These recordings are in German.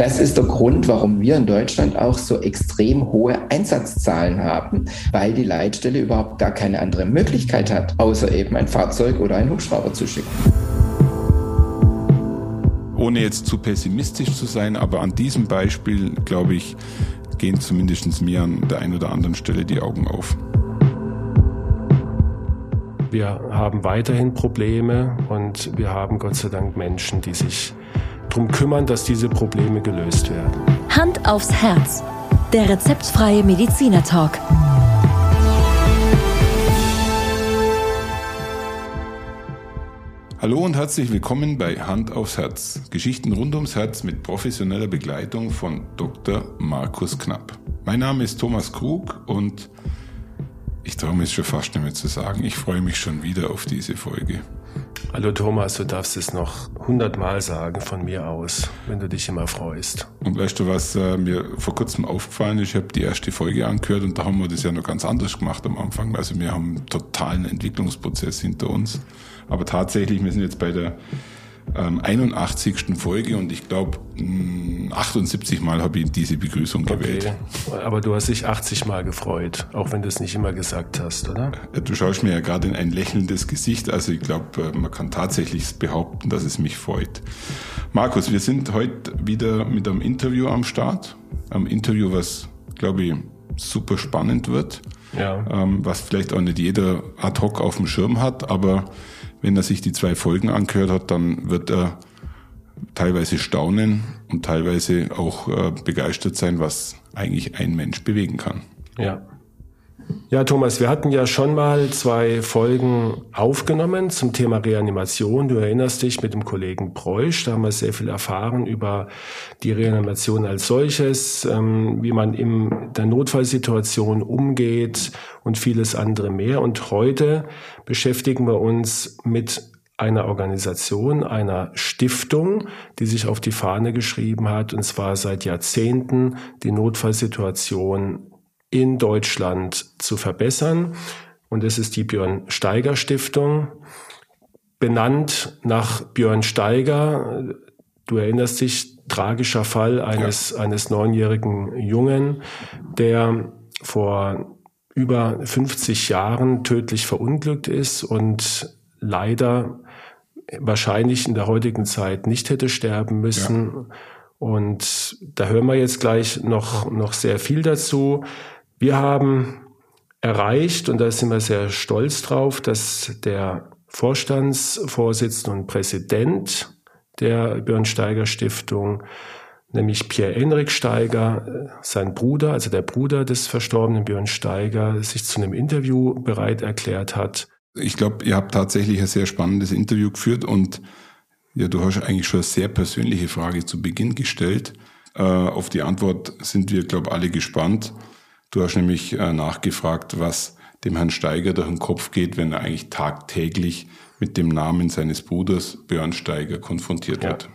Das ist der Grund, warum wir in Deutschland auch so extrem hohe Einsatzzahlen haben, weil die Leitstelle überhaupt gar keine andere Möglichkeit hat, außer eben ein Fahrzeug oder einen Hubschrauber zu schicken. Ohne jetzt zu pessimistisch zu sein, aber an diesem Beispiel, glaube ich, gehen zumindest mir an der einen oder anderen Stelle die Augen auf. Wir haben weiterhin Probleme und wir haben Gott sei Dank Menschen, die sich darum kümmern, dass diese Probleme gelöst werden. Hand aufs Herz. Der rezeptfreie Mediziner Talk. Hallo und herzlich willkommen bei Hand aufs Herz. Geschichten rund ums Herz mit professioneller Begleitung von Dr. Markus Knapp. Mein Name ist Thomas Krug und ich traue mir es schon fast nicht mehr zu sagen. Ich freue mich schon wieder auf diese Folge. Hallo Thomas, du darfst es noch hundertmal sagen von mir aus, wenn du dich immer freust. Und weißt du, was äh, mir vor kurzem aufgefallen ist? Ich habe die erste Folge angehört und da haben wir das ja noch ganz anders gemacht am Anfang. Also wir haben einen totalen Entwicklungsprozess hinter uns. Aber tatsächlich, wir sind jetzt bei der ähm, 81. Folge und ich glaube 78 Mal habe ich diese Begrüßung gewählt. Okay. Aber du hast dich 80 Mal gefreut, auch wenn du es nicht immer gesagt hast, oder? Du schaust mir ja gerade in ein lächelndes Gesicht, also ich glaube, äh, man kann tatsächlich behaupten, dass es mich freut. Markus, wir sind heute wieder mit einem Interview am Start. Ein Interview, was, glaube ich, super spannend wird. Ja. Ähm, was vielleicht auch nicht jeder ad hoc auf dem Schirm hat, aber wenn er sich die zwei Folgen angehört hat, dann wird er teilweise staunen und teilweise auch äh, begeistert sein, was eigentlich ein Mensch bewegen kann. Ja. Ja, Thomas, wir hatten ja schon mal zwei Folgen aufgenommen zum Thema Reanimation. Du erinnerst dich mit dem Kollegen Preusch, da haben wir sehr viel erfahren über die Reanimation als solches, ähm, wie man in der Notfallsituation umgeht und vieles andere mehr. Und heute beschäftigen wir uns mit einer Organisation, einer Stiftung, die sich auf die Fahne geschrieben hat, und zwar seit Jahrzehnten die Notfallsituation in Deutschland zu verbessern. Und es ist die Björn Steiger Stiftung, benannt nach Björn Steiger. Du erinnerst dich, tragischer Fall eines, ja. eines neunjährigen Jungen, der vor über 50 Jahren tödlich verunglückt ist und leider wahrscheinlich in der heutigen Zeit nicht hätte sterben müssen. Ja. Und da hören wir jetzt gleich noch, noch sehr viel dazu. Wir haben erreicht, und da sind wir sehr stolz drauf, dass der Vorstandsvorsitzende und Präsident der Björn Stiftung, nämlich Pierre-Enrik Steiger, sein Bruder, also der Bruder des verstorbenen Björn Steiger, sich zu einem Interview bereit erklärt hat. Ich glaube, ihr habt tatsächlich ein sehr spannendes Interview geführt und ja, du hast eigentlich schon eine sehr persönliche Frage zu Beginn gestellt. Äh, auf die Antwort sind wir, glaube ich, alle gespannt. Du hast nämlich äh, nachgefragt, was dem Herrn Steiger durch den Kopf geht, wenn er eigentlich tagtäglich mit dem Namen seines Bruders Björn Steiger konfrontiert ja. wird.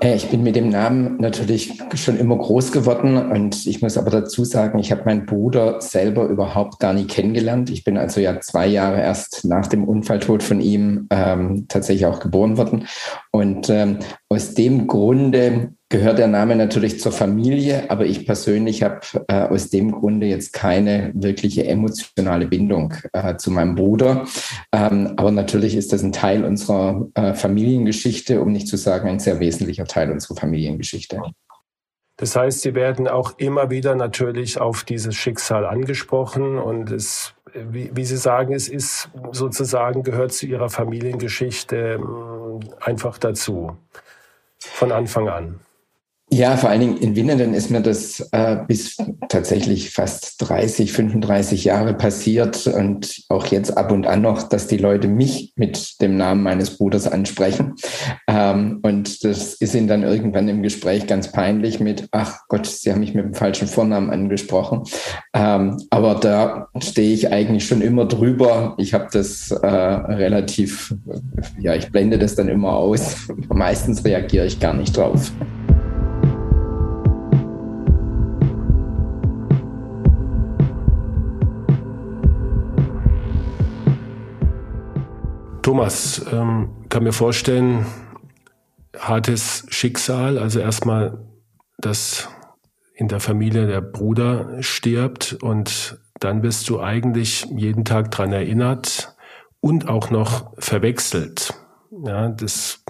Äh, ich bin mit dem Namen natürlich schon immer groß geworden und ich muss aber dazu sagen, ich habe meinen Bruder selber überhaupt gar nie kennengelernt. Ich bin also ja zwei Jahre erst nach dem Unfalltod von ihm ähm, tatsächlich auch geboren worden und ähm, aus dem Grunde gehört der Name natürlich zur Familie, aber ich persönlich habe äh, aus dem Grunde jetzt keine wirkliche emotionale Bindung äh, zu meinem Bruder. Ähm, aber natürlich ist das ein Teil unserer äh, Familiengeschichte, um nicht zu sagen ein sehr wesentlicher Teil unserer Familiengeschichte. Das heißt, Sie werden auch immer wieder natürlich auf dieses Schicksal angesprochen und es, wie, wie Sie sagen, es ist sozusagen gehört zu Ihrer Familiengeschichte ähm, einfach dazu. Von Anfang an. Ja, vor allen Dingen in Winnenden ist mir das äh, bis tatsächlich fast 30, 35 Jahre passiert und auch jetzt ab und an noch, dass die Leute mich mit dem Namen meines Bruders ansprechen. Ähm, und das ist ihnen dann irgendwann im Gespräch ganz peinlich mit, ach Gott, Sie haben mich mit dem falschen Vornamen angesprochen. Ähm, aber da stehe ich eigentlich schon immer drüber. Ich habe das äh, relativ, ja, ich blende das dann immer aus. Meistens reagiere ich gar nicht drauf. Thomas, ähm, kann mir vorstellen, hartes Schicksal. Also erstmal, dass in der Familie der Bruder stirbt und dann bist du eigentlich jeden Tag dran erinnert und auch noch verwechselt. Ja, das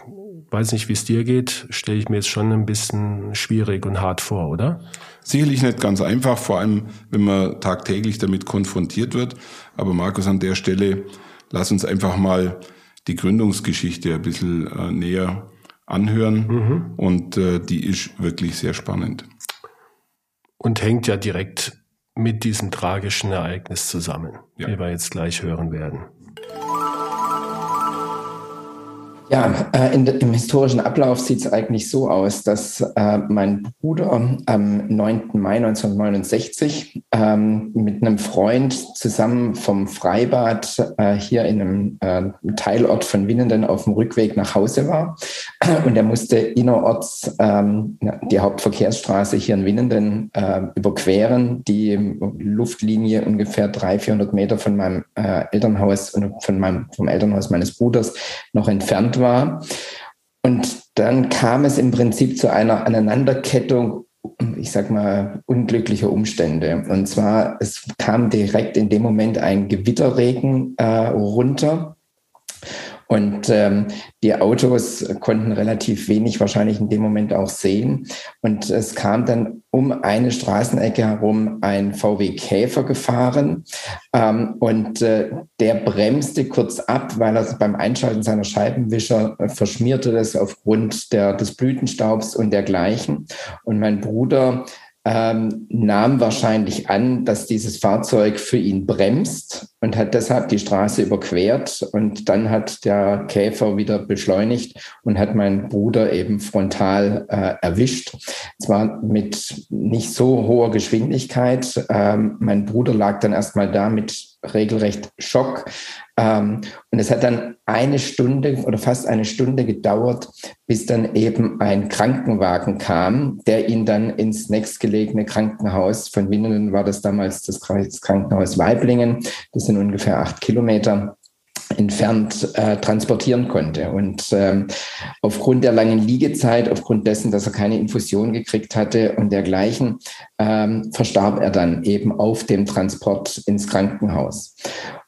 weiß nicht, wie es dir geht, stelle ich mir jetzt schon ein bisschen schwierig und hart vor, oder? Sicherlich nicht ganz einfach, vor allem wenn man tagtäglich damit konfrontiert wird. Aber Markus, an der Stelle, lass uns einfach mal die Gründungsgeschichte ein bisschen äh, näher anhören. Mhm. Und äh, die ist wirklich sehr spannend. Und hängt ja direkt mit diesem tragischen Ereignis zusammen, ja. wie wir jetzt gleich hören werden. Ja, äh, in, im historischen Ablauf sieht es eigentlich so aus, dass äh, mein Bruder am 9. Mai 1969 ähm, mit einem Freund zusammen vom Freibad äh, hier in einem äh, Teilort von Winnenden auf dem Rückweg nach Hause war. Und er musste innerorts ähm, die Hauptverkehrsstraße hier in Winnenden äh, überqueren, die Luftlinie ungefähr 300, 400 Meter von meinem äh, Elternhaus und von meinem, vom Elternhaus meines Bruders noch entfernt war. Und dann kam es im Prinzip zu einer Aneinanderkettung ich sag mal, unglücklicher Umstände. Und zwar, es kam direkt in dem Moment ein Gewitterregen äh, runter. Und ähm, die Autos konnten relativ wenig wahrscheinlich in dem Moment auch sehen. Und es kam dann um eine Straßenecke herum ein VW Käfer gefahren. Ähm, und äh, der bremste kurz ab, weil er beim Einschalten seiner Scheibenwischer äh, verschmierte das aufgrund der, des Blütenstaubs und dergleichen. Und mein Bruder ähm, nahm wahrscheinlich an, dass dieses Fahrzeug für ihn bremst und hat deshalb die Straße überquert. Und dann hat der Käfer wieder beschleunigt und hat meinen Bruder eben frontal äh, erwischt. Zwar mit nicht so hoher Geschwindigkeit. Ähm, mein Bruder lag dann erstmal da mit regelrecht Schock. Ähm, und es hat dann eine Stunde oder fast eine Stunde gedauert, bis dann eben ein Krankenwagen kam, der ihn dann ins nächstgelegene Krankenhaus von Winnenden war das damals das Krankenhaus Weiblingen. Das sind ungefähr acht Kilometer entfernt äh, transportieren konnte. Und ähm, aufgrund der langen Liegezeit, aufgrund dessen, dass er keine Infusion gekriegt hatte und dergleichen, ähm, verstarb er dann eben auf dem Transport ins Krankenhaus.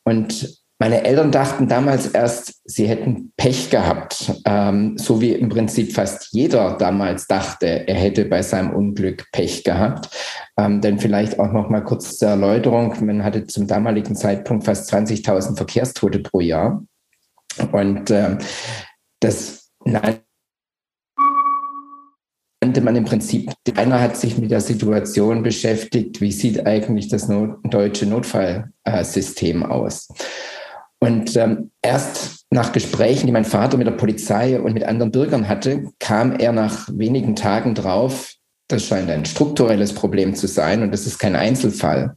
Und meine Eltern dachten damals erst, sie hätten Pech gehabt, ähm, so wie im Prinzip fast jeder damals dachte, er hätte bei seinem Unglück Pech gehabt. Ähm, denn vielleicht auch noch mal kurz zur Erläuterung: Man hatte zum damaligen Zeitpunkt fast 20.000 Verkehrstote pro Jahr und äh, das nannte man im Prinzip, einer hat sich mit der Situation beschäftigt, wie sieht eigentlich das Not deutsche Notfallsystem aus. Und ähm, erst nach Gesprächen, die mein Vater mit der Polizei und mit anderen Bürgern hatte, kam er nach wenigen Tagen drauf, das scheint ein strukturelles Problem zu sein und das ist kein Einzelfall.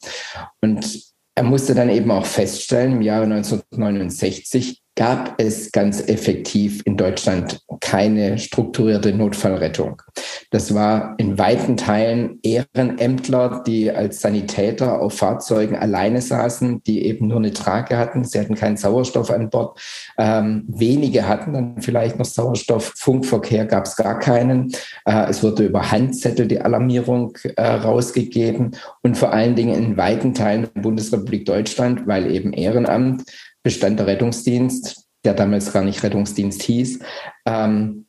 Und er musste dann eben auch feststellen, im Jahre 1969, gab es ganz effektiv in Deutschland keine strukturierte Notfallrettung. Das war in weiten Teilen Ehrenämtler, die als Sanitäter auf Fahrzeugen alleine saßen, die eben nur eine Trage hatten. Sie hatten keinen Sauerstoff an Bord. Ähm, wenige hatten dann vielleicht noch Sauerstoff. Funkverkehr gab es gar keinen. Äh, es wurde über Handzettel die Alarmierung äh, rausgegeben und vor allen Dingen in weiten Teilen der Bundesrepublik Deutschland, weil eben Ehrenamt bestand der Rettungsdienst, der damals gar nicht Rettungsdienst hieß, ähm,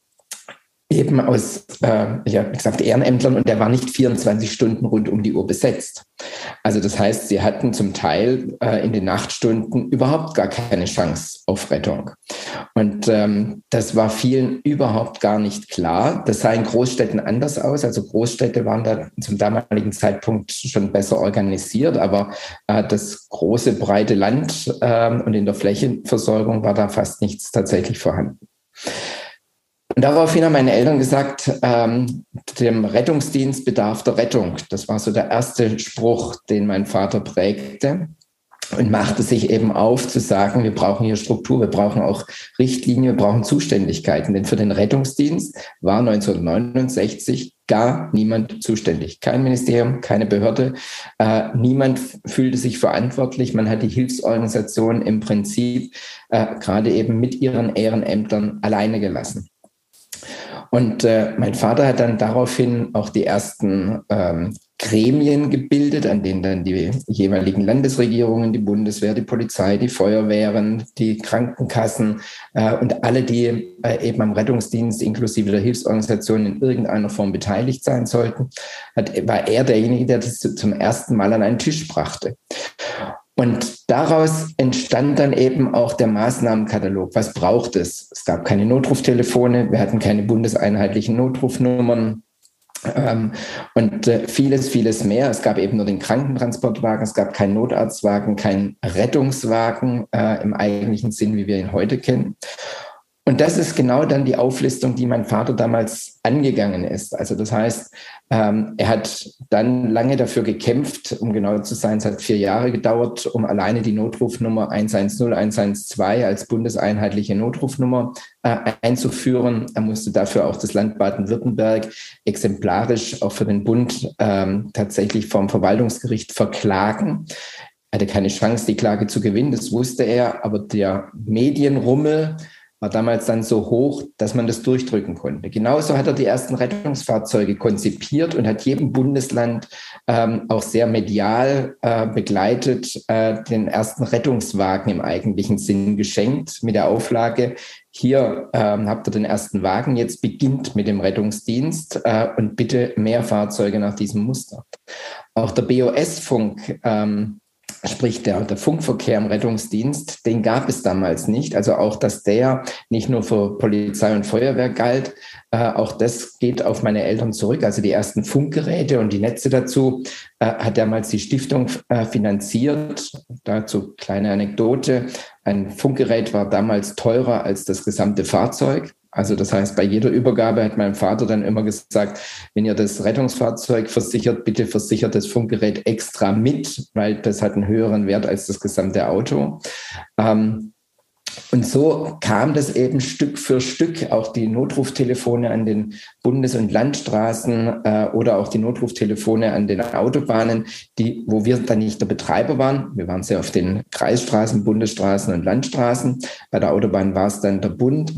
eben aus, äh, ja, wie gesagt, Ehrenämtlern und der war nicht 24 Stunden rund um die Uhr besetzt. Also das heißt, sie hatten zum Teil äh, in den Nachtstunden überhaupt gar keine Chance auf Rettung. Und ähm, das war vielen überhaupt gar nicht klar. Das sah in Großstädten anders aus. Also Großstädte waren da zum damaligen Zeitpunkt schon besser organisiert, aber äh, das große, breite Land äh, und in der Flächenversorgung war da fast nichts tatsächlich vorhanden. Und daraufhin haben meine Eltern gesagt, ähm, dem Rettungsdienst bedarf der Rettung. Das war so der erste Spruch, den mein Vater prägte und machte sich eben auf zu sagen, wir brauchen hier Struktur, wir brauchen auch Richtlinien, wir brauchen Zuständigkeiten. Denn für den Rettungsdienst war 1969 gar niemand zuständig. Kein Ministerium, keine Behörde, äh, niemand fühlte sich verantwortlich. Man hat die Hilfsorganisation im Prinzip äh, gerade eben mit ihren Ehrenämtern alleine gelassen. Und äh, mein Vater hat dann daraufhin auch die ersten ähm, Gremien gebildet, an denen dann die jeweiligen Landesregierungen, die Bundeswehr, die Polizei, die Feuerwehren, die Krankenkassen äh, und alle, die äh, eben am Rettungsdienst inklusive der Hilfsorganisationen in irgendeiner Form beteiligt sein sollten, hat, war er derjenige, der das zum ersten Mal an einen Tisch brachte. Und daraus entstand dann eben auch der Maßnahmenkatalog. Was braucht es? Es gab keine Notruftelefone, wir hatten keine bundeseinheitlichen Notrufnummern. Ähm, und äh, vieles, vieles mehr. Es gab eben nur den Krankentransportwagen, es gab keinen Notarztwagen, keinen Rettungswagen äh, im eigentlichen Sinn, wie wir ihn heute kennen. Und das ist genau dann die Auflistung, die mein Vater damals angegangen ist. Also das heißt, ähm, er hat dann lange dafür gekämpft, um genau zu sein, es hat vier Jahre gedauert, um alleine die Notrufnummer 110, 112 als bundeseinheitliche Notrufnummer äh, einzuführen. Er musste dafür auch das Land Baden-Württemberg exemplarisch auch für den Bund ähm, tatsächlich vom Verwaltungsgericht verklagen. Er hatte keine Chance, die Klage zu gewinnen, das wusste er, aber der Medienrummel, war damals dann so hoch, dass man das durchdrücken konnte. Genauso hat er die ersten Rettungsfahrzeuge konzipiert und hat jedem Bundesland ähm, auch sehr medial äh, begleitet äh, den ersten Rettungswagen im eigentlichen Sinn geschenkt mit der Auflage, hier ähm, habt ihr den ersten Wagen, jetzt beginnt mit dem Rettungsdienst äh, und bitte mehr Fahrzeuge nach diesem Muster. Auch der BOS-Funk ähm, sprich der, der Funkverkehr im Rettungsdienst, den gab es damals nicht. Also auch, dass der nicht nur für Polizei und Feuerwehr galt, äh, auch das geht auf meine Eltern zurück. Also die ersten Funkgeräte und die Netze dazu äh, hat damals die Stiftung äh, finanziert. Dazu kleine Anekdote. Ein Funkgerät war damals teurer als das gesamte Fahrzeug. Also das heißt, bei jeder Übergabe hat mein Vater dann immer gesagt, wenn ihr das Rettungsfahrzeug versichert, bitte versichert das Funkgerät extra mit, weil das hat einen höheren Wert als das gesamte Auto. Ähm, und so kam das eben Stück für Stück, auch die Notruftelefone an den Bundes- und Landstraßen äh, oder auch die Notruftelefone an den Autobahnen, die, wo wir dann nicht der Betreiber waren. Wir waren sehr auf den Kreisstraßen, Bundesstraßen und Landstraßen. Bei der Autobahn war es dann der Bund.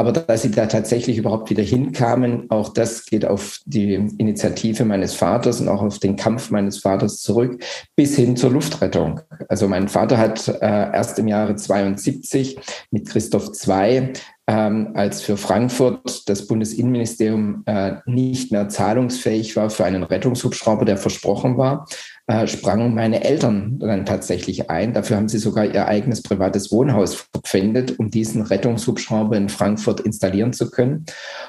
Aber dass sie da tatsächlich überhaupt wieder hinkamen, auch das geht auf die Initiative meines Vaters und auch auf den Kampf meines Vaters zurück, bis hin zur Luftrettung. Also mein Vater hat äh, erst im Jahre 72 mit Christoph II ähm, als für Frankfurt das Bundesinnenministerium äh, nicht mehr zahlungsfähig war für einen Rettungshubschrauber, der versprochen war, äh, sprangen meine Eltern dann tatsächlich ein. Dafür haben sie sogar ihr eigenes privates Wohnhaus verpfändet, um diesen Rettungshubschrauber in Frankfurt installieren zu können.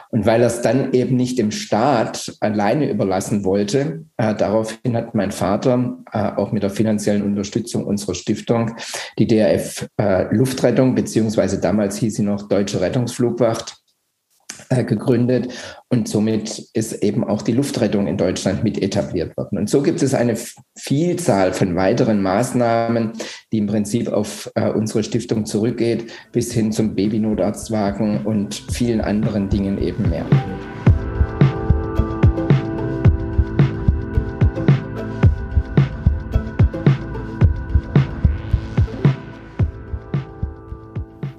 Und weil er es dann eben nicht dem Staat alleine überlassen wollte, äh, daraufhin hat mein Vater äh, auch mit der finanziellen Unterstützung unserer Stiftung die DRF äh, Luftrettung, beziehungsweise damals hieß sie noch Deutsche Rettungsflugwacht, gegründet und somit ist eben auch die Luftrettung in Deutschland mit etabliert worden. Und so gibt es eine Vielzahl von weiteren Maßnahmen, die im Prinzip auf äh, unsere Stiftung zurückgeht, bis hin zum Babynotarztwagen und vielen anderen Dingen eben mehr.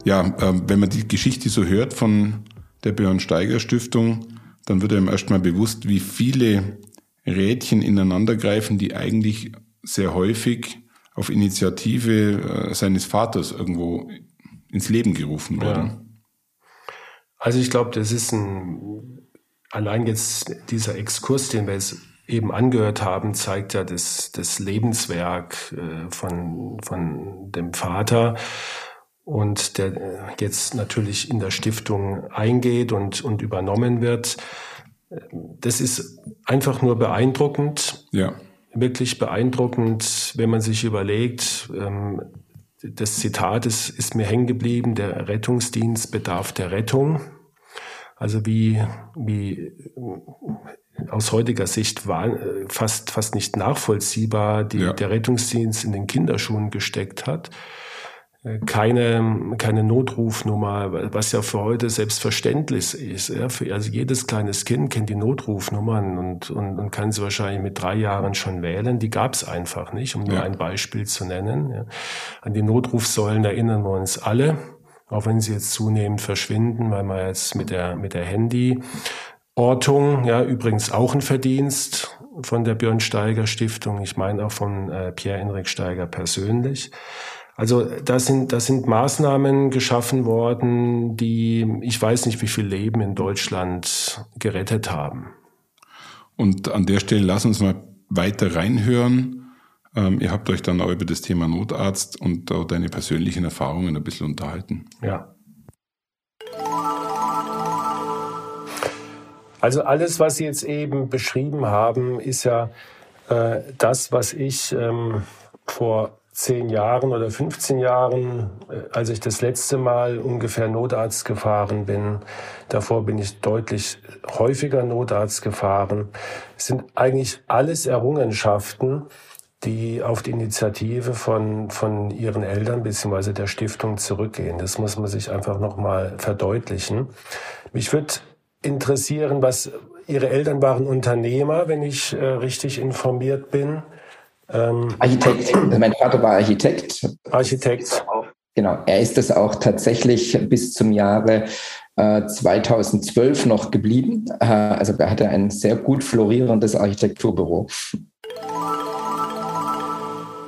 Ja, äh, wenn man die Geschichte so hört von der Björn Steiger Stiftung, dann wird einem erstmal bewusst, wie viele Rädchen ineinandergreifen, die eigentlich sehr häufig auf Initiative äh, seines Vaters irgendwo ins Leben gerufen werden. Ja. Also ich glaube, das ist ein, allein jetzt dieser Exkurs, den wir jetzt eben angehört haben, zeigt ja das, das Lebenswerk äh, von, von dem Vater und der äh, jetzt natürlich in der Stiftung eingeht und, und übernommen wird. Das ist einfach nur beeindruckend. Ja. Wirklich beeindruckend, wenn man sich überlegt, ähm, das Zitat ist, ist mir hängen geblieben, der Rettungsdienst bedarf der Rettung. Also wie, wie äh, aus heutiger Sicht war, äh, fast, fast nicht nachvollziehbar die, ja. der Rettungsdienst in den Kinderschuhen gesteckt hat keine, keine Notrufnummer, was ja für heute selbstverständlich ist. Ja? Für, also jedes kleines Kind kennt die Notrufnummern und, und, und kann sie wahrscheinlich mit drei Jahren schon wählen. Die gab es einfach nicht, um nur ja. ein Beispiel zu nennen. Ja? An die Notrufsäulen erinnern wir uns alle. auch wenn sie jetzt zunehmend verschwinden, weil man jetzt mit der, mit der Handyortung, ja, übrigens auch ein Verdienst von der Björn Steiger Stiftung, ich meine auch von äh, Pierre-Enrik Steiger persönlich. Also das sind, das sind Maßnahmen geschaffen worden, die ich weiß nicht, wie viel Leben in Deutschland gerettet haben. Und an der Stelle lass uns mal weiter reinhören. Ähm, ihr habt euch dann auch über das Thema Notarzt und auch deine persönlichen Erfahrungen ein bisschen unterhalten. Ja. Also alles, was Sie jetzt eben beschrieben haben, ist ja äh, das, was ich ähm, vor zehn Jahren oder 15 Jahren, äh, als ich das letzte Mal ungefähr Notarzt gefahren bin. Davor bin ich deutlich häufiger Notarzt gefahren. Es sind eigentlich alles Errungenschaften, die auf die Initiative von, von ihren Eltern bzw. der Stiftung zurückgehen. Das muss man sich einfach nochmal verdeutlichen. Mich würde interessieren, was Ihre Eltern waren Unternehmer, wenn ich äh, richtig informiert bin. Ähm, Architekt. Also mein Vater war Architekt. Architekt. Genau. Er ist es auch tatsächlich bis zum Jahre äh, 2012 noch geblieben. Äh, also er hatte ein sehr gut florierendes Architekturbüro.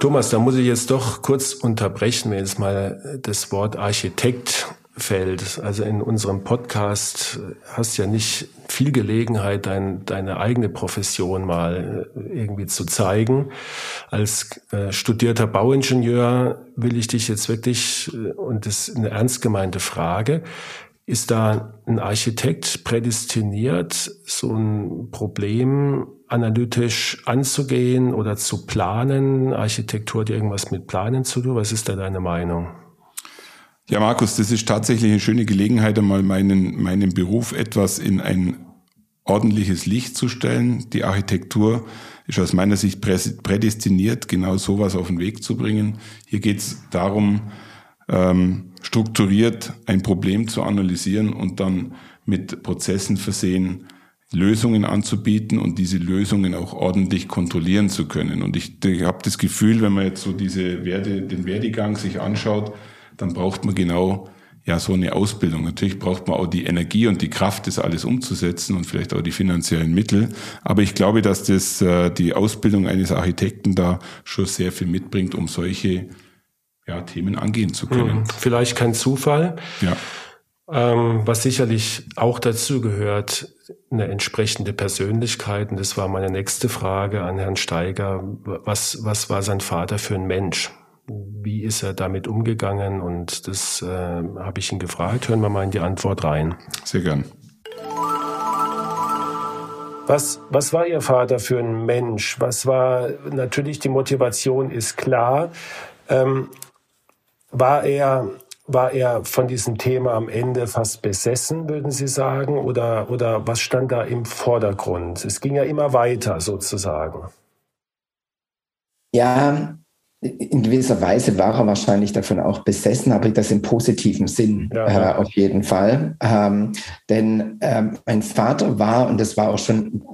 Thomas, da muss ich jetzt doch kurz unterbrechen, wenn jetzt mal das Wort Architekt fällt. Also in unserem Podcast hast du ja nicht viel Gelegenheit, dein, deine eigene Profession mal äh, irgendwie zu zeigen. Als äh, studierter Bauingenieur will ich dich jetzt wirklich, äh, und das ist eine ernst gemeinte Frage, ist da ein Architekt prädestiniert, so ein Problem analytisch anzugehen oder zu planen? Architektur hat irgendwas mit Planen zu tun. Was ist da deine Meinung? Ja, Markus, das ist tatsächlich eine schöne Gelegenheit, einmal meinen, meinen Beruf etwas in ein ordentliches Licht zu stellen. Die Architektur ist aus meiner Sicht prädestiniert, genau sowas auf den Weg zu bringen. Hier geht es darum, ähm, strukturiert ein Problem zu analysieren und dann mit Prozessen versehen, Lösungen anzubieten und diese Lösungen auch ordentlich kontrollieren zu können. Und ich, ich habe das Gefühl, wenn man jetzt so diese Werde, den Werdegang sich anschaut, dann braucht man genau ja so eine Ausbildung. Natürlich braucht man auch die Energie und die Kraft, das alles umzusetzen und vielleicht auch die finanziellen Mittel. Aber ich glaube, dass das äh, die Ausbildung eines Architekten da schon sehr viel mitbringt, um solche ja, Themen angehen zu können. Hm, vielleicht kein Zufall. Ja. Ähm, was sicherlich auch dazu gehört, eine entsprechende Persönlichkeit. Und das war meine nächste Frage an Herrn Steiger. Was, was war sein Vater für ein Mensch? Wie ist er damit umgegangen? Und das äh, habe ich ihn gefragt. Hören wir mal in die Antwort rein. Sehr gern. Was, was war Ihr Vater für ein Mensch? Was war, natürlich die Motivation ist klar. Ähm, war er, war er von diesem Thema am Ende fast besessen, würden Sie sagen? Oder, oder was stand da im Vordergrund? Es ging ja immer weiter sozusagen. Ja, in gewisser Weise war er wahrscheinlich davon auch besessen, aber das im positiven Sinn ja, ja. Äh, auf jeden Fall. Ähm, denn ähm, mein Vater war, und das war auch schon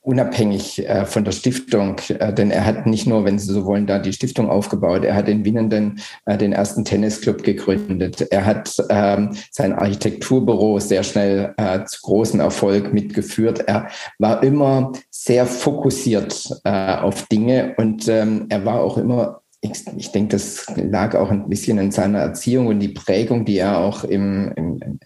unabhängig äh, von der Stiftung, äh, denn er hat nicht nur, wenn Sie so wollen, da die Stiftung aufgebaut, er hat in Winnenden äh, den ersten Tennisclub gegründet. Er hat ähm, sein Architekturbüro sehr schnell äh, zu großem Erfolg mitgeführt. Er war immer sehr fokussiert äh, auf Dinge und ähm, er war auch immer ich, ich denke, das lag auch ein bisschen in seiner Erziehung und die Prägung, die er auch im, im,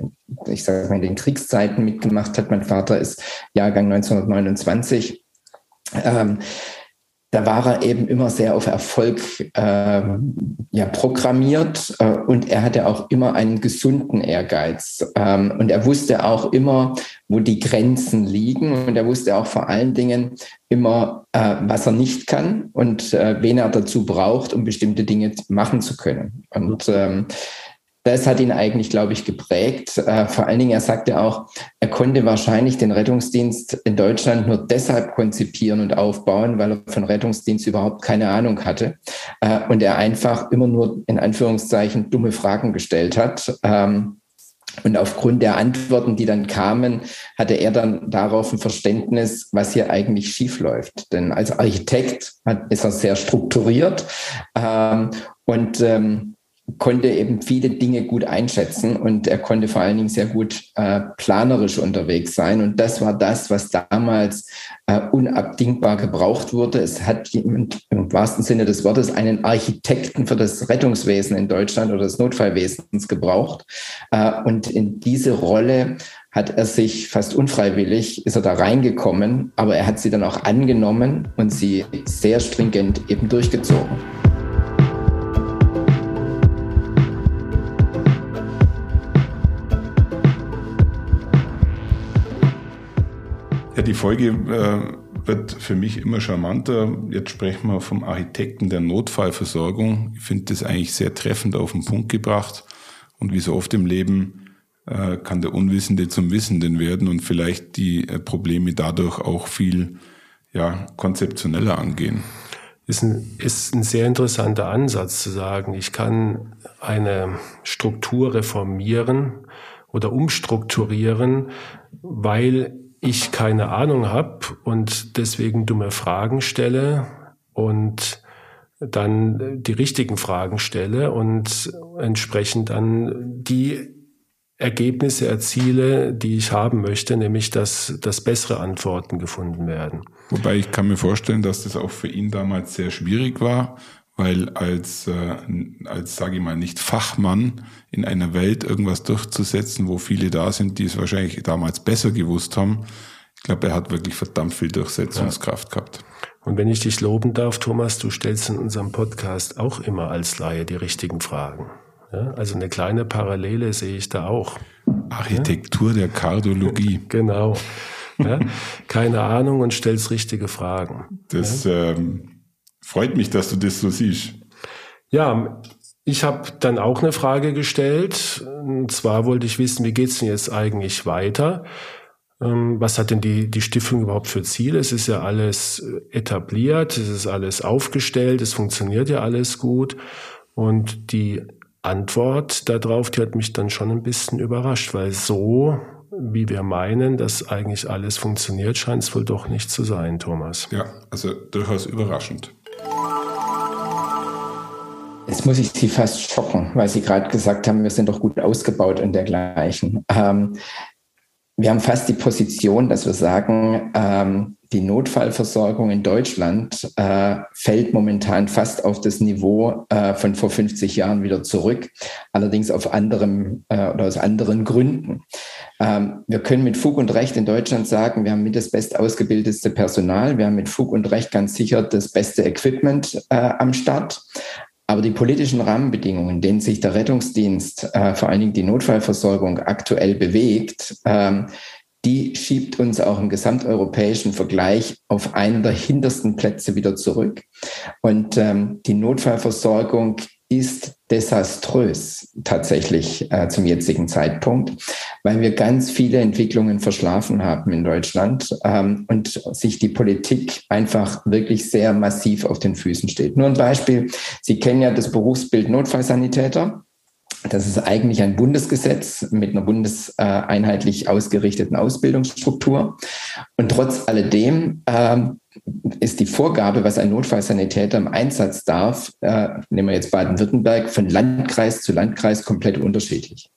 ich sage mal, in den Kriegszeiten mitgemacht hat. Mein Vater ist Jahrgang 1929. Ähm, da war er eben immer sehr auf Erfolg äh, ja, programmiert äh, und er hatte auch immer einen gesunden Ehrgeiz. Ähm, und er wusste auch immer, wo die Grenzen liegen und er wusste auch vor allen Dingen immer, äh, was er nicht kann und äh, wen er dazu braucht, um bestimmte Dinge machen zu können. Und ähm, das hat ihn eigentlich, glaube ich, geprägt. Äh, vor allen Dingen, er sagte auch, er konnte wahrscheinlich den Rettungsdienst in Deutschland nur deshalb konzipieren und aufbauen, weil er von Rettungsdienst überhaupt keine Ahnung hatte äh, und er einfach immer nur in Anführungszeichen dumme Fragen gestellt hat. Ähm, und aufgrund der Antworten, die dann kamen, hatte er dann darauf ein Verständnis, was hier eigentlich schiefläuft. Denn als Architekt ist er sehr strukturiert ähm, und ähm, konnte eben viele Dinge gut einschätzen und er konnte vor allen Dingen sehr gut äh, planerisch unterwegs sein. Und das war das, was damals äh, unabdingbar gebraucht wurde. Es hat jemand im wahrsten Sinne des Wortes einen Architekten für das Rettungswesen in Deutschland oder des Notfallwesens gebraucht. Äh, und in diese Rolle hat er sich fast unfreiwillig, ist er da reingekommen, aber er hat sie dann auch angenommen und sie sehr stringent eben durchgezogen. Ja, die Folge äh, wird für mich immer charmanter. Jetzt sprechen wir vom Architekten der Notfallversorgung. Ich finde das eigentlich sehr treffend auf den Punkt gebracht. Und wie so oft im Leben äh, kann der Unwissende zum Wissenden werden und vielleicht die äh, Probleme dadurch auch viel ja, konzeptioneller angehen. Ist ein, ist ein sehr interessanter Ansatz zu sagen, ich kann eine Struktur reformieren oder umstrukturieren, weil ich keine Ahnung habe und deswegen dumme Fragen stelle und dann die richtigen Fragen stelle und entsprechend dann die Ergebnisse erziele, die ich haben möchte, nämlich dass, dass bessere Antworten gefunden werden. Wobei ich kann mir vorstellen, dass das auch für ihn damals sehr schwierig war, weil als, äh, als sage ich mal, nicht Fachmann in einer Welt irgendwas durchzusetzen, wo viele da sind, die es wahrscheinlich damals besser gewusst haben, ich glaube, er hat wirklich verdammt viel Durchsetzungskraft ja. gehabt. Und wenn ich dich loben darf, Thomas, du stellst in unserem Podcast auch immer als Laie die richtigen Fragen. Ja, also eine kleine Parallele sehe ich da auch. Architektur ja? der Kardiologie. genau. Keine Ahnung und stellst richtige Fragen. Das ähm, Freut mich, dass du das so siehst. Ja, ich habe dann auch eine Frage gestellt. Und zwar wollte ich wissen, wie geht's denn jetzt eigentlich weiter? Ähm, was hat denn die, die Stiftung überhaupt für Ziele? Es ist ja alles etabliert, es ist alles aufgestellt, es funktioniert ja alles gut. Und die Antwort darauf, die hat mich dann schon ein bisschen überrascht, weil so, wie wir meinen, dass eigentlich alles funktioniert, scheint es wohl doch nicht zu sein, Thomas. Ja, also durchaus überraschend. Jetzt muss ich Sie fast schocken, weil Sie gerade gesagt haben, wir sind doch gut ausgebaut und dergleichen. Ähm, wir haben fast die Position, dass wir sagen, ähm, die Notfallversorgung in Deutschland äh, fällt momentan fast auf das Niveau äh, von vor 50 Jahren wieder zurück, allerdings auf anderem äh, oder aus anderen Gründen. Ähm, wir können mit Fug und Recht in Deutschland sagen, wir haben mit das best ausgebildetste Personal, wir haben mit Fug und Recht ganz sicher das beste Equipment äh, am Start. Aber die politischen Rahmenbedingungen, in denen sich der Rettungsdienst, äh, vor allen Dingen die Notfallversorgung aktuell bewegt, ähm, die schiebt uns auch im gesamteuropäischen Vergleich auf einen der hintersten Plätze wieder zurück. Und ähm, die Notfallversorgung ist desaströs tatsächlich äh, zum jetzigen Zeitpunkt, weil wir ganz viele Entwicklungen verschlafen haben in Deutschland ähm, und sich die Politik einfach wirklich sehr massiv auf den Füßen steht. Nur ein Beispiel. Sie kennen ja das Berufsbild Notfallsanitäter. Das ist eigentlich ein Bundesgesetz mit einer bundeseinheitlich ausgerichteten Ausbildungsstruktur. Und trotz alledem ähm, ist die Vorgabe, was ein Notfallsanitäter im Einsatz darf, äh, nehmen wir jetzt Baden-Württemberg, von Landkreis zu Landkreis komplett unterschiedlich.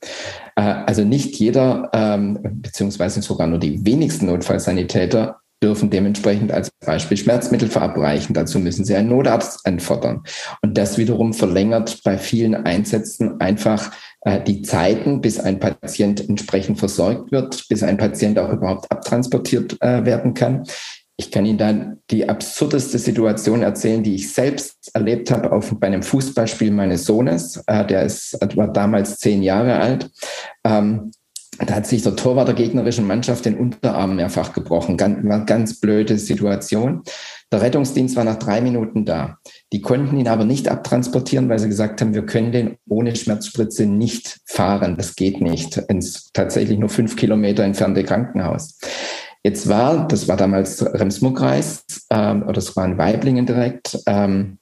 Äh, also nicht jeder, ähm, beziehungsweise sogar nur die wenigsten Notfallsanitäter dürfen dementsprechend als Beispiel Schmerzmittel verabreichen. Dazu müssen sie einen Notarzt anfordern. Und das wiederum verlängert bei vielen Einsätzen einfach äh, die Zeiten, bis ein Patient entsprechend versorgt wird, bis ein Patient auch überhaupt abtransportiert äh, werden kann. Ich kann Ihnen dann die absurdeste Situation erzählen, die ich selbst erlebt habe auf, bei einem Fußballspiel meines Sohnes. Äh, der ist, war damals zehn Jahre alt. Ähm, da hat sich der Torwart der gegnerischen Mannschaft den Unterarm mehrfach gebrochen. Ganz, ganz blöde Situation. Der Rettungsdienst war nach drei Minuten da. Die konnten ihn aber nicht abtransportieren, weil sie gesagt haben, wir können den ohne Schmerzspritze nicht fahren. Das geht nicht ins tatsächlich nur fünf Kilometer entfernte Krankenhaus. Jetzt war, das war damals Remsmuckreis, ähm, oder es war in Weiblingen direkt, ähm,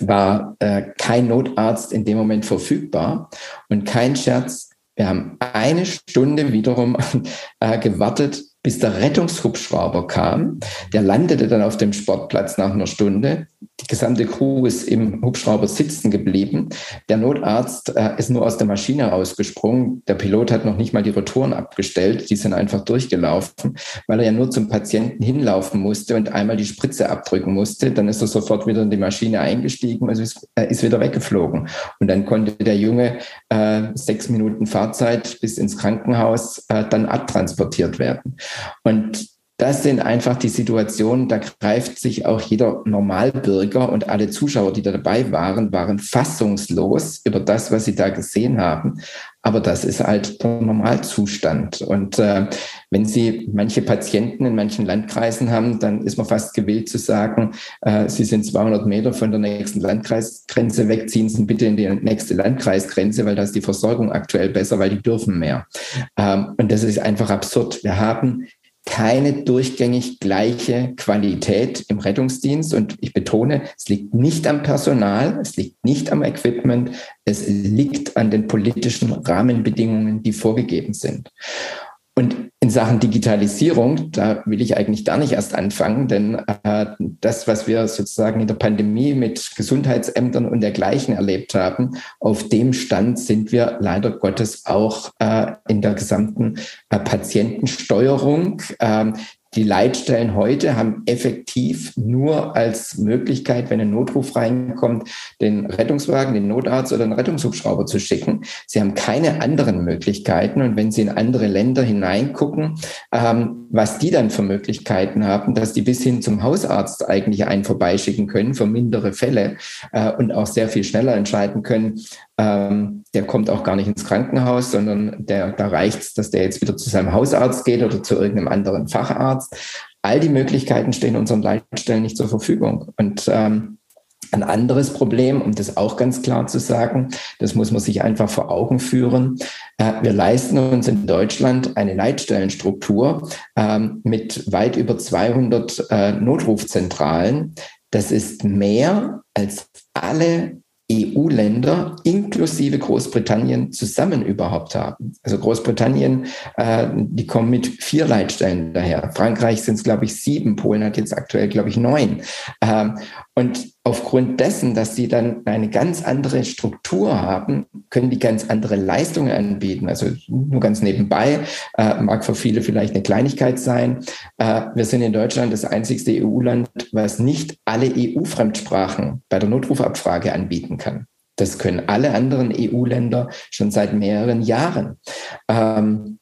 war äh, kein Notarzt in dem Moment verfügbar. Und kein Scherz, wir haben eine Stunde wiederum äh, gewartet, bis der Rettungshubschrauber kam. Der landete dann auf dem Sportplatz nach einer Stunde. Die gesamte Crew ist im Hubschrauber sitzen geblieben. Der Notarzt äh, ist nur aus der Maschine rausgesprungen. Der Pilot hat noch nicht mal die Rotoren abgestellt. Die sind einfach durchgelaufen, weil er ja nur zum Patienten hinlaufen musste und einmal die Spritze abdrücken musste. Dann ist er sofort wieder in die Maschine eingestiegen und ist, äh, ist wieder weggeflogen. Und dann konnte der Junge äh, sechs Minuten Fahrzeit bis ins Krankenhaus äh, dann abtransportiert werden. Und das sind einfach die Situationen, da greift sich auch jeder Normalbürger und alle Zuschauer, die da dabei waren, waren fassungslos über das, was sie da gesehen haben. Aber das ist halt der Normalzustand. Und äh, wenn Sie manche Patienten in manchen Landkreisen haben, dann ist man fast gewillt zu sagen, äh, Sie sind 200 Meter von der nächsten Landkreisgrenze weg, ziehen Sie bitte in die nächste Landkreisgrenze, weil da ist die Versorgung aktuell besser, weil die dürfen mehr. Ähm, und das ist einfach absurd. Wir haben keine durchgängig gleiche Qualität im Rettungsdienst. Und ich betone, es liegt nicht am Personal, es liegt nicht am Equipment, es liegt an den politischen Rahmenbedingungen, die vorgegeben sind. Und in Sachen Digitalisierung, da will ich eigentlich gar nicht erst anfangen, denn äh, das, was wir sozusagen in der Pandemie mit Gesundheitsämtern und dergleichen erlebt haben, auf dem Stand sind wir leider Gottes auch äh, in der gesamten äh, Patientensteuerung. Die Leitstellen heute haben effektiv nur als Möglichkeit, wenn ein Notruf reinkommt, den Rettungswagen, den Notarzt oder den Rettungshubschrauber zu schicken. Sie haben keine anderen Möglichkeiten. Und wenn Sie in andere Länder hineingucken, ähm, was die dann für Möglichkeiten haben, dass die bis hin zum Hausarzt eigentlich einen vorbeischicken können für mindere Fälle äh, und auch sehr viel schneller entscheiden können, ähm, der kommt auch gar nicht ins Krankenhaus, sondern der, da reicht es, dass der jetzt wieder zu seinem Hausarzt geht oder zu irgendeinem anderen Facharzt. All die Möglichkeiten stehen unseren Leitstellen nicht zur Verfügung. Und ähm, ein anderes Problem, um das auch ganz klar zu sagen, das muss man sich einfach vor Augen führen. Äh, wir leisten uns in Deutschland eine Leitstellenstruktur ähm, mit weit über 200 äh, Notrufzentralen. Das ist mehr als alle EU-Länder inklusive Großbritannien zusammen überhaupt haben. Also Großbritannien, äh, die kommen mit vier Leitstellen daher. Frankreich sind es, glaube ich, sieben. Polen hat jetzt aktuell, glaube ich, neun. Ähm, und aufgrund dessen, dass sie dann eine ganz andere Struktur haben, können die ganz andere Leistungen anbieten. Also nur ganz nebenbei, äh, mag für viele vielleicht eine Kleinigkeit sein. Äh, wir sind in Deutschland das einzigste EU-Land, was nicht alle EU-Fremdsprachen bei der Notrufabfrage anbieten kann. Das können alle anderen EU-Länder schon seit mehreren Jahren. Ähm,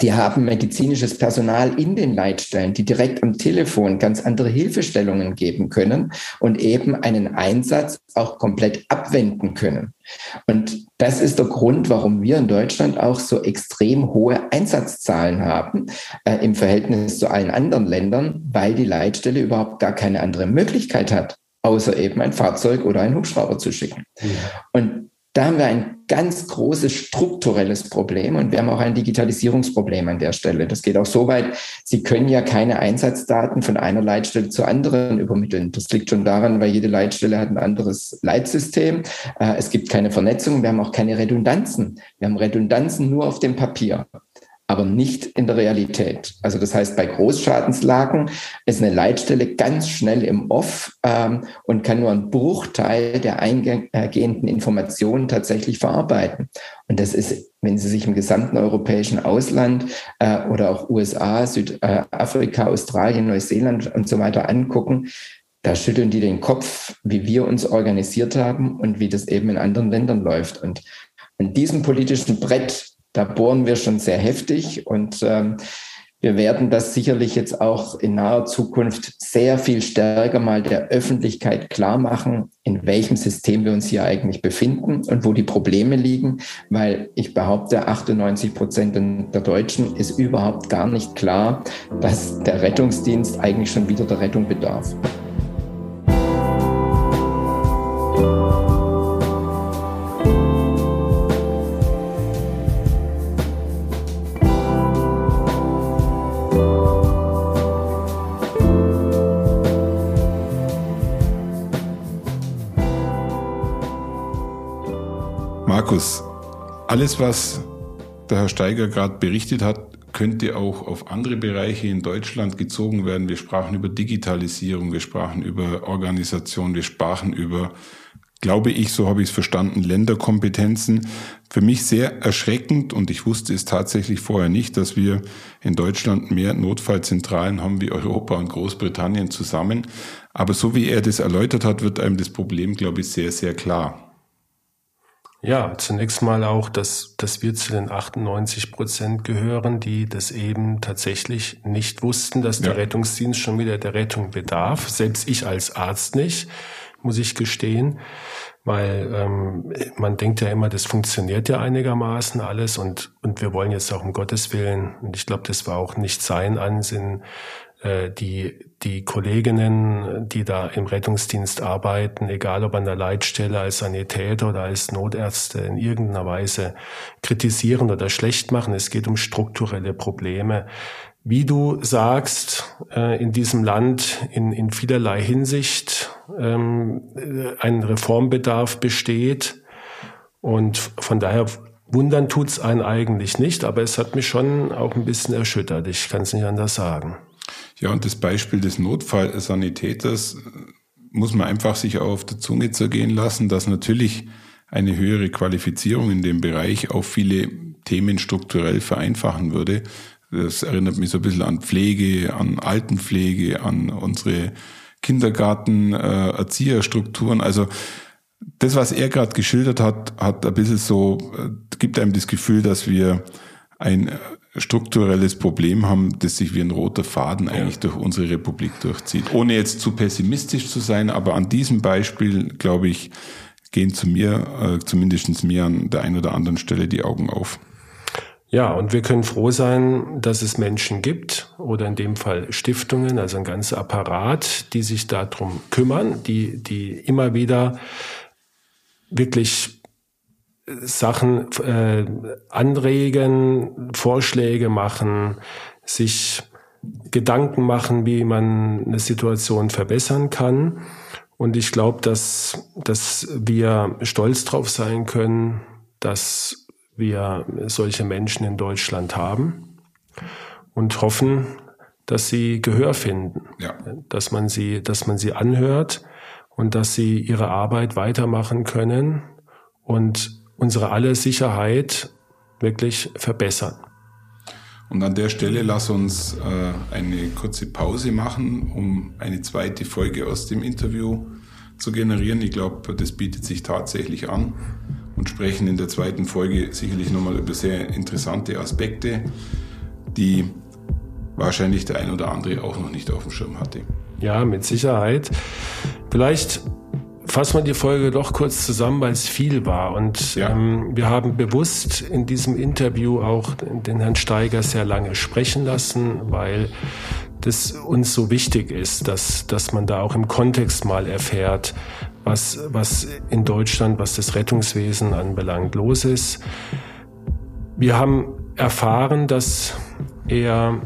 die haben medizinisches Personal in den Leitstellen, die direkt am Telefon ganz andere Hilfestellungen geben können und eben einen Einsatz auch komplett abwenden können. Und das ist der Grund, warum wir in Deutschland auch so extrem hohe Einsatzzahlen haben äh, im Verhältnis zu allen anderen Ländern, weil die Leitstelle überhaupt gar keine andere Möglichkeit hat, außer eben ein Fahrzeug oder einen Hubschrauber zu schicken. Ja. Und da haben wir ein ganz großes strukturelles Problem und wir haben auch ein Digitalisierungsproblem an der Stelle. Das geht auch so weit, Sie können ja keine Einsatzdaten von einer Leitstelle zur anderen übermitteln. Das liegt schon daran, weil jede Leitstelle hat ein anderes Leitsystem. Äh, es gibt keine Vernetzung, wir haben auch keine Redundanzen. Wir haben Redundanzen nur auf dem Papier aber nicht in der Realität. Also das heißt, bei Großschadenslagen ist eine Leitstelle ganz schnell im Off ähm, und kann nur einen Bruchteil der eingehenden Informationen tatsächlich verarbeiten. Und das ist, wenn Sie sich im gesamten europäischen Ausland äh, oder auch USA, Südafrika, Australien, Neuseeland und so weiter angucken, da schütteln die den Kopf, wie wir uns organisiert haben und wie das eben in anderen Ländern läuft. Und an diesem politischen Brett da bohren wir schon sehr heftig und ähm, wir werden das sicherlich jetzt auch in naher Zukunft sehr viel stärker mal der Öffentlichkeit klar machen, in welchem System wir uns hier eigentlich befinden und wo die Probleme liegen, weil ich behaupte, 98 Prozent der Deutschen ist überhaupt gar nicht klar, dass der Rettungsdienst eigentlich schon wieder der Rettung bedarf. Markus, alles, was der Herr Steiger gerade berichtet hat, könnte auch auf andere Bereiche in Deutschland gezogen werden. Wir sprachen über Digitalisierung, wir sprachen über Organisation, wir sprachen über, glaube ich, so habe ich es verstanden, Länderkompetenzen. Für mich sehr erschreckend und ich wusste es tatsächlich vorher nicht, dass wir in Deutschland mehr Notfallzentralen haben wie Europa und Großbritannien zusammen. Aber so wie er das erläutert hat, wird einem das Problem, glaube ich, sehr, sehr klar. Ja, zunächst mal auch, dass, dass wir zu den 98 Prozent gehören, die das eben tatsächlich nicht wussten, dass der Rettungsdienst schon wieder der Rettung bedarf. Selbst ich als Arzt nicht, muss ich gestehen, weil ähm, man denkt ja immer, das funktioniert ja einigermaßen alles und, und wir wollen jetzt auch um Gottes Willen, und ich glaube, das war auch nicht sein Ansinnen, die, die Kolleginnen, die da im Rettungsdienst arbeiten, egal ob an der Leitstelle als Sanitäter oder als Notärzte, in irgendeiner Weise kritisieren oder schlecht machen. Es geht um strukturelle Probleme. Wie du sagst, äh, in diesem Land in, in vielerlei Hinsicht ähm, ein Reformbedarf besteht. Und von daher wundern tut's einen eigentlich nicht, aber es hat mich schon auch ein bisschen erschüttert. Ich kann es nicht anders sagen. Ja, und das Beispiel des Notfallsanitäters äh, muss man einfach sich auch auf der Zunge zergehen lassen, dass natürlich eine höhere Qualifizierung in dem Bereich auch viele Themen strukturell vereinfachen würde. Das erinnert mich so ein bisschen an Pflege, an Altenpflege, an unsere Kindergarten, äh, Erzieherstrukturen. Also das, was er gerade geschildert hat, hat ein bisschen so, äh, gibt einem das Gefühl, dass wir ein strukturelles Problem haben, das sich wie ein roter Faden eigentlich durch unsere Republik durchzieht. Ohne jetzt zu pessimistisch zu sein, aber an diesem Beispiel, glaube ich, gehen zu mir, äh, zumindest mir an der einen oder anderen Stelle die Augen auf. Ja, und wir können froh sein, dass es Menschen gibt oder in dem Fall Stiftungen, also ein ganzer Apparat, die sich darum kümmern, die, die immer wieder wirklich Sachen äh, anregen, Vorschläge machen, sich Gedanken machen, wie man eine Situation verbessern kann. Und ich glaube, dass, dass wir stolz drauf sein können, dass wir solche Menschen in Deutschland haben und hoffen, dass sie Gehör finden, ja. dass man sie, dass man sie anhört und dass sie ihre Arbeit weitermachen können und unsere aller Sicherheit wirklich verbessern. Und an der Stelle lass uns äh, eine kurze Pause machen, um eine zweite Folge aus dem Interview zu generieren. Ich glaube, das bietet sich tatsächlich an und sprechen in der zweiten Folge sicherlich nochmal über sehr interessante Aspekte, die wahrscheinlich der ein oder andere auch noch nicht auf dem Schirm hatte. Ja, mit Sicherheit. Vielleicht fassen wir die Folge doch kurz zusammen, weil es viel war. Und ja. ähm, wir haben bewusst in diesem Interview auch den Herrn Steiger sehr lange sprechen lassen, weil das uns so wichtig ist, dass, dass man da auch im Kontext mal erfährt, was, was in Deutschland, was das Rettungswesen anbelangt, los ist. Wir haben erfahren, dass er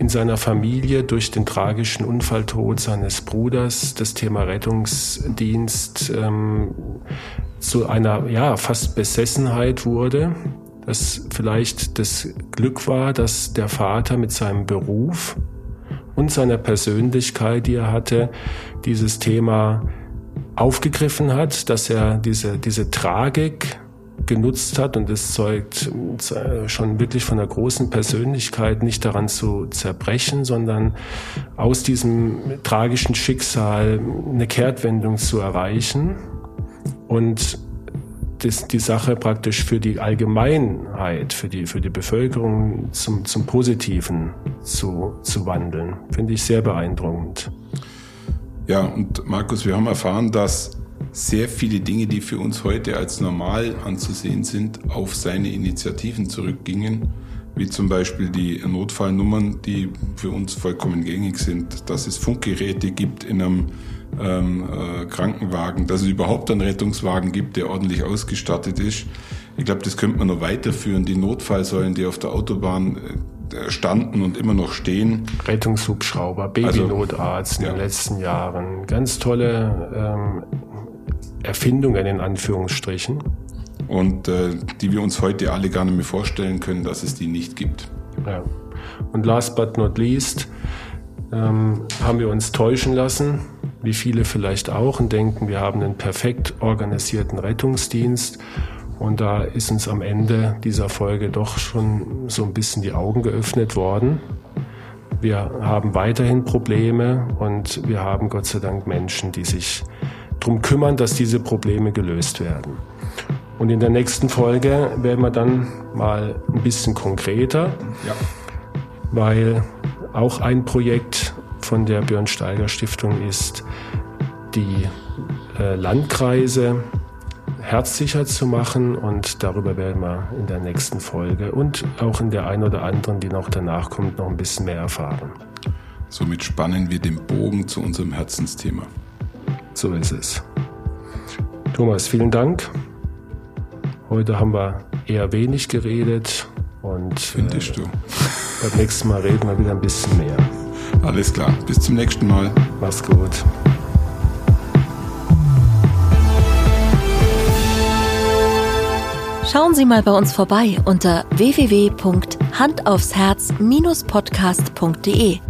in seiner Familie durch den tragischen Unfalltod seines Bruders das Thema Rettungsdienst ähm, zu einer ja fast Besessenheit wurde. Das vielleicht das Glück war, dass der Vater mit seinem Beruf und seiner Persönlichkeit, die er hatte, dieses Thema aufgegriffen hat, dass er diese, diese Tragik genutzt hat und es zeugt äh, schon wirklich von einer großen Persönlichkeit, nicht daran zu zerbrechen, sondern aus diesem tragischen Schicksal eine Kehrtwendung zu erreichen und das, die Sache praktisch für die Allgemeinheit, für die, für die Bevölkerung zum, zum Positiven zu, zu wandeln. Finde ich sehr beeindruckend. Ja, und Markus, wir haben erfahren, dass sehr viele Dinge, die für uns heute als normal anzusehen sind, auf seine Initiativen zurückgingen, wie zum Beispiel die Notfallnummern, die für uns vollkommen gängig sind, dass es Funkgeräte gibt in einem ähm, äh, Krankenwagen, dass es überhaupt einen Rettungswagen gibt, der ordentlich ausgestattet ist. Ich glaube, das könnte man noch weiterführen. Die Notfallsäulen, die auf der Autobahn äh, standen und immer noch stehen. Rettungshubschrauber, Babynotarzt also, in den letzten Jahren. Ganz tolle ähm, Erfindungen in Anführungsstrichen. Und äh, die wir uns heute alle gar nicht mehr vorstellen können, dass es die nicht gibt. Ja. Und last but not least ähm, haben wir uns täuschen lassen, wie viele vielleicht auch, und denken, wir haben einen perfekt organisierten Rettungsdienst. Und da ist uns am Ende dieser Folge doch schon so ein bisschen die Augen geöffnet worden. Wir haben weiterhin Probleme und wir haben Gott sei Dank Menschen, die sich darum kümmern, dass diese Probleme gelöst werden. Und in der nächsten Folge werden wir dann mal ein bisschen konkreter, ja. weil auch ein Projekt von der Björn Steiger Stiftung ist, die äh, Landkreise herzsicher zu machen und darüber werden wir in der nächsten Folge und auch in der ein oder anderen, die noch danach kommt, noch ein bisschen mehr erfahren. Somit spannen wir den Bogen zu unserem Herzensthema. So ist es. Thomas, vielen Dank. Heute haben wir eher wenig geredet und findest äh, du. Beim nächsten Mal reden wir wieder ein bisschen mehr. Alles klar. Bis zum nächsten Mal. Mach's gut. Schauen Sie mal bei uns vorbei unter www.handaufsherz-podcast.de